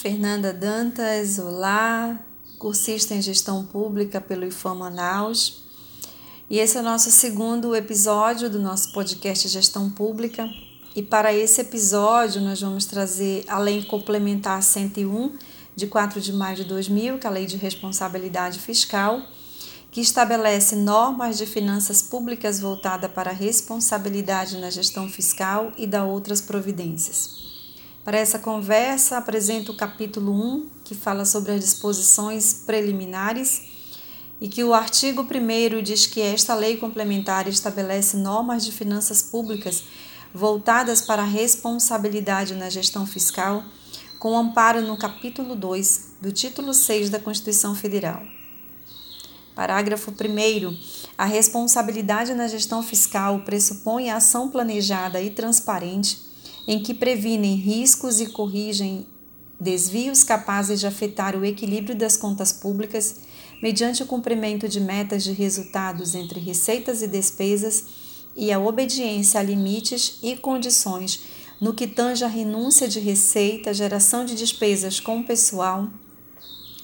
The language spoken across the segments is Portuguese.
Fernanda Dantas, olá, cursista em gestão pública pelo IFAM Manaus. E esse é o nosso segundo episódio do nosso podcast Gestão Pública. E para esse episódio, nós vamos trazer a Lei Complementar 101, de 4 de maio de 2000, que é a Lei de Responsabilidade Fiscal, que estabelece normas de finanças públicas voltada para a responsabilidade na gestão fiscal e da outras providências. Para essa conversa, apresento o capítulo 1, que fala sobre as disposições preliminares, e que o artigo 1 diz que esta lei complementar estabelece normas de finanças públicas voltadas para a responsabilidade na gestão fiscal, com amparo no capítulo 2 do título 6 da Constituição Federal. Parágrafo 1. A responsabilidade na gestão fiscal pressupõe a ação planejada e transparente em que previnem riscos e corrigem desvios capazes de afetar o equilíbrio das contas públicas mediante o cumprimento de metas de resultados entre receitas e despesas e a obediência a limites e condições no que tange a renúncia de receita, geração de despesas com o pessoal,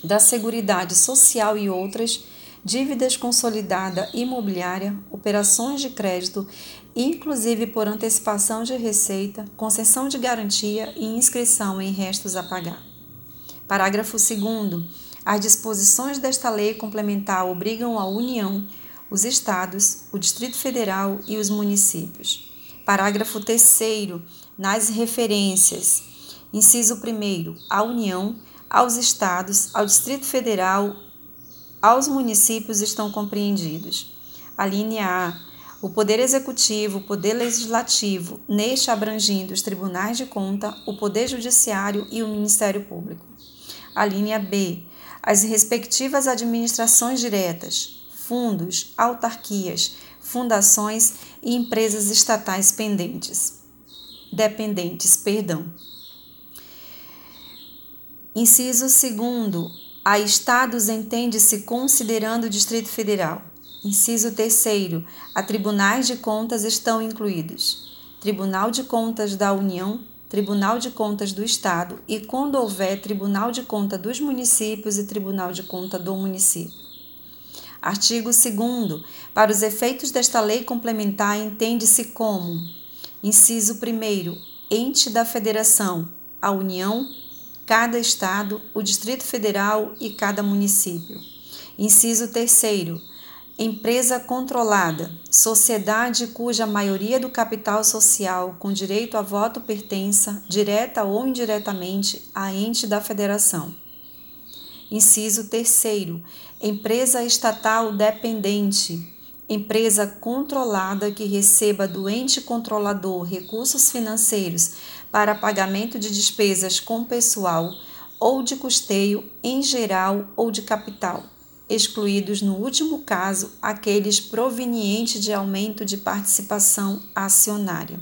da Seguridade Social e outras dívidas consolidada imobiliária, operações de crédito, inclusive por antecipação de receita, concessão de garantia e inscrição em restos a pagar. Parágrafo 2. As disposições desta lei complementar obrigam a União, os Estados, o Distrito Federal e os municípios. Parágrafo 3. Nas referências. Inciso 1. A União, aos Estados, ao Distrito Federal aos municípios estão compreendidos. A linha A. O Poder Executivo, o Poder Legislativo, neste abrangindo os tribunais de conta, o Poder Judiciário e o Ministério Público. A linha B. As respectivas administrações diretas, fundos, autarquias, fundações e empresas estatais pendentes. Dependentes, perdão. Inciso 2 a estados entende-se considerando o Distrito Federal. Inciso 3 a tribunais de contas estão incluídos Tribunal de Contas da União, Tribunal de Contas do Estado e, quando houver, Tribunal de Conta dos municípios e Tribunal de Conta do município. Artigo 2 Para os efeitos desta lei complementar, entende-se como: Inciso 1 ente da Federação, a União, cada estado, o Distrito Federal e cada município. Inciso 3 empresa controlada, sociedade cuja maioria do capital social com direito a voto pertença, direta ou indiretamente, a ente da federação. Inciso 3 empresa estatal dependente, empresa controlada que receba do ente controlador recursos financeiros para pagamento de despesas com pessoal ou de custeio em geral ou de capital, excluídos no último caso aqueles provenientes de aumento de participação acionária.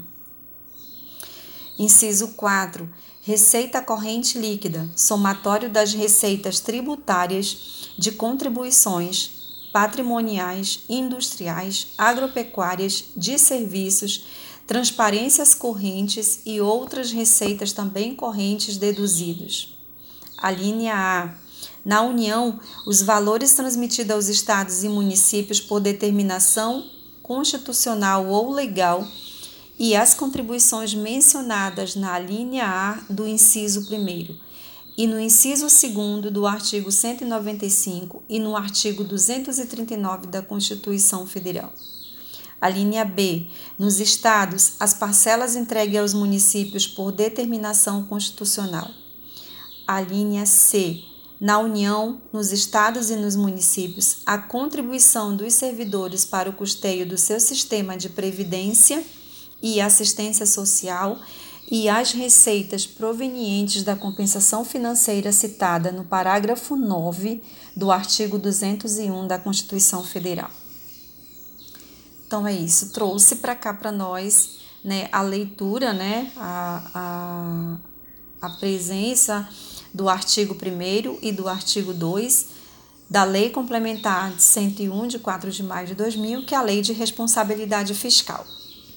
Inciso 4. Receita corrente líquida, somatório das receitas tributárias de contribuições patrimoniais, industriais, agropecuárias, de serviços, transparências correntes e outras receitas também correntes deduzidos. A linha A. Na União, os valores transmitidos aos estados e municípios por determinação constitucional ou legal e as contribuições mencionadas na linha A do inciso 1 e no inciso 2 do artigo 195 e no artigo 239 da Constituição Federal. A linha B. Nos estados, as parcelas entregues aos municípios por determinação constitucional. A linha C. Na União, nos estados e nos municípios, a contribuição dos servidores para o custeio do seu sistema de previdência e assistência social e as receitas provenientes da compensação financeira citada no parágrafo 9 do artigo 201 da Constituição Federal. Então é isso, trouxe para cá para nós né, a leitura, né, a, a, a presença do artigo 1 e do artigo 2 da Lei Complementar de 101 de 4 de maio de 2000, que é a Lei de Responsabilidade Fiscal.